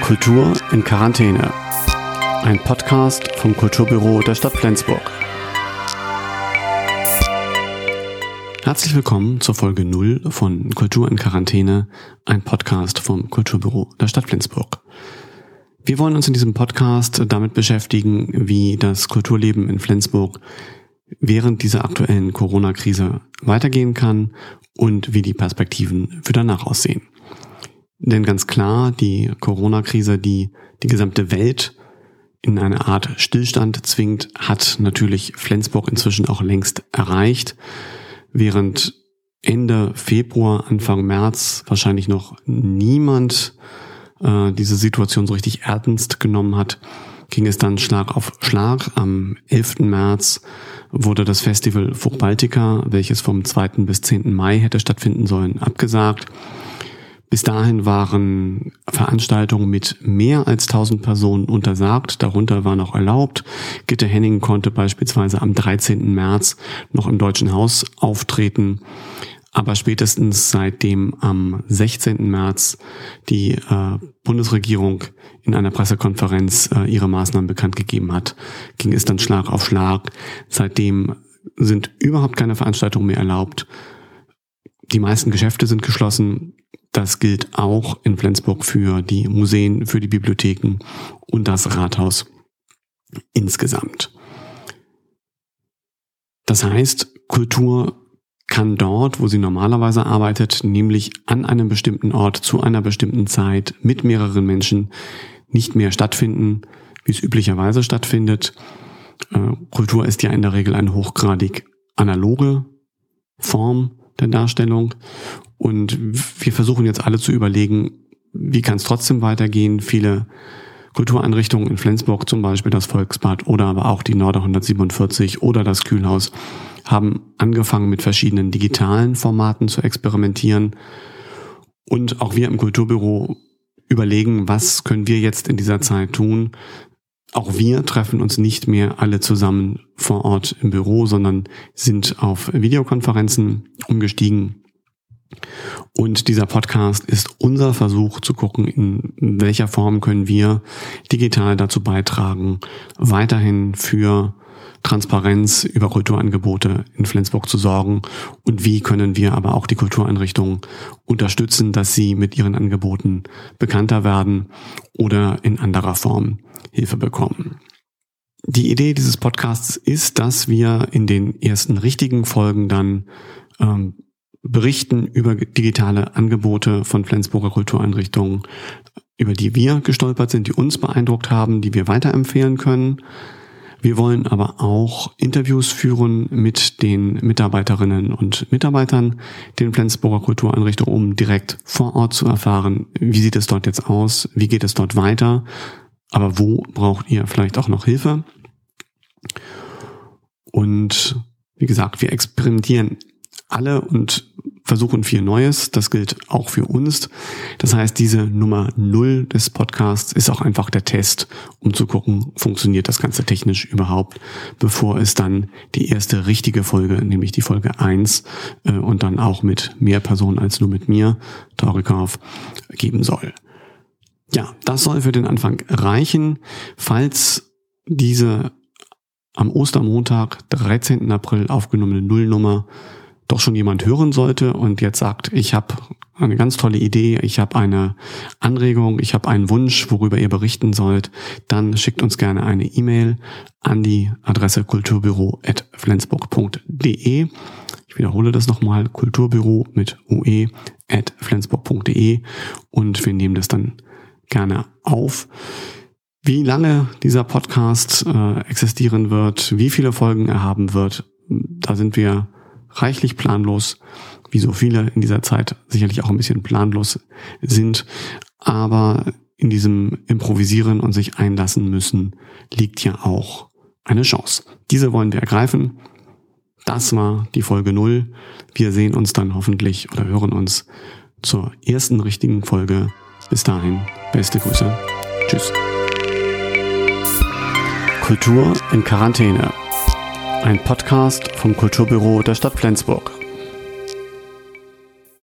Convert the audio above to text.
Kultur in Quarantäne. Ein Podcast vom Kulturbüro der Stadt Flensburg. Herzlich willkommen zur Folge 0 von Kultur in Quarantäne, ein Podcast vom Kulturbüro der Stadt Flensburg. Wir wollen uns in diesem Podcast damit beschäftigen, wie das Kulturleben in Flensburg während dieser aktuellen Corona-Krise weitergehen kann und wie die Perspektiven für danach aussehen. Denn ganz klar, die Corona-Krise, die die gesamte Welt in eine Art Stillstand zwingt, hat natürlich Flensburg inzwischen auch längst erreicht. Während Ende Februar, Anfang März wahrscheinlich noch niemand äh, diese Situation so richtig ernst genommen hat, ging es dann Schlag auf Schlag. Am 11. März wurde das Festival Baltica, welches vom 2. bis 10. Mai hätte stattfinden sollen, abgesagt. Bis dahin waren Veranstaltungen mit mehr als 1000 Personen untersagt, darunter war noch erlaubt. Gitte Henning konnte beispielsweise am 13. März noch im Deutschen Haus auftreten, aber spätestens seitdem am 16. März die äh, Bundesregierung in einer Pressekonferenz äh, ihre Maßnahmen bekannt gegeben hat, ging es dann Schlag auf Schlag. Seitdem sind überhaupt keine Veranstaltungen mehr erlaubt. Die meisten Geschäfte sind geschlossen. Das gilt auch in Flensburg für die Museen, für die Bibliotheken und das Rathaus insgesamt. Das heißt, Kultur kann dort, wo sie normalerweise arbeitet, nämlich an einem bestimmten Ort zu einer bestimmten Zeit mit mehreren Menschen nicht mehr stattfinden, wie es üblicherweise stattfindet. Äh, Kultur ist ja in der Regel eine hochgradig analoge Form der Darstellung und wir versuchen jetzt alle zu überlegen, wie kann es trotzdem weitergehen. Viele Kultureinrichtungen in Flensburg, zum Beispiel das Volksbad oder aber auch die Norder 147 oder das Kühlhaus, haben angefangen mit verschiedenen digitalen Formaten zu experimentieren. Und auch wir im Kulturbüro überlegen, was können wir jetzt in dieser Zeit tun. Auch wir treffen uns nicht mehr alle zusammen vor Ort im Büro, sondern sind auf Videokonferenzen umgestiegen. Und dieser Podcast ist unser Versuch zu gucken, in welcher Form können wir digital dazu beitragen, weiterhin für Transparenz über Kulturangebote in Flensburg zu sorgen. Und wie können wir aber auch die Kultureinrichtungen unterstützen, dass sie mit ihren Angeboten bekannter werden oder in anderer Form Hilfe bekommen. Die Idee dieses Podcasts ist, dass wir in den ersten richtigen Folgen dann ähm, berichten über digitale Angebote von Flensburger Kultureinrichtungen, über die wir gestolpert sind, die uns beeindruckt haben, die wir weiterempfehlen können. Wir wollen aber auch Interviews führen mit den Mitarbeiterinnen und Mitarbeitern den Flensburger Kultureinrichtungen, um direkt vor Ort zu erfahren, wie sieht es dort jetzt aus, wie geht es dort weiter, aber wo braucht ihr vielleicht auch noch Hilfe? Und wie gesagt, wir experimentieren alle und versuchen viel Neues. Das gilt auch für uns. Das heißt, diese Nummer null des Podcasts ist auch einfach der Test, um zu gucken, funktioniert das Ganze technisch überhaupt, bevor es dann die erste richtige Folge, nämlich die Folge eins äh, und dann auch mit mehr Personen als nur mit mir, Taurikauf, geben soll. Ja, das soll für den Anfang reichen. Falls diese am Ostermontag, 13. April aufgenommene Nullnummer doch schon jemand hören sollte und jetzt sagt, ich habe eine ganz tolle Idee, ich habe eine Anregung, ich habe einen Wunsch, worüber ihr berichten sollt, dann schickt uns gerne eine E-Mail an die Adresse kulturbüro@flensburg.de. Ich wiederhole das nochmal, kulturbüro mit ue at flensburg.de und wir nehmen das dann gerne auf. Wie lange dieser Podcast äh, existieren wird, wie viele Folgen er haben wird, da sind wir reichlich planlos, wie so viele in dieser Zeit sicherlich auch ein bisschen planlos sind. Aber in diesem Improvisieren und sich einlassen müssen liegt ja auch eine Chance. Diese wollen wir ergreifen. Das war die Folge null. Wir sehen uns dann hoffentlich oder hören uns zur ersten richtigen Folge. Bis dahin, beste Grüße. Tschüss. Kultur in Quarantäne. Ein Podcast vom Kulturbüro der Stadt Flensburg.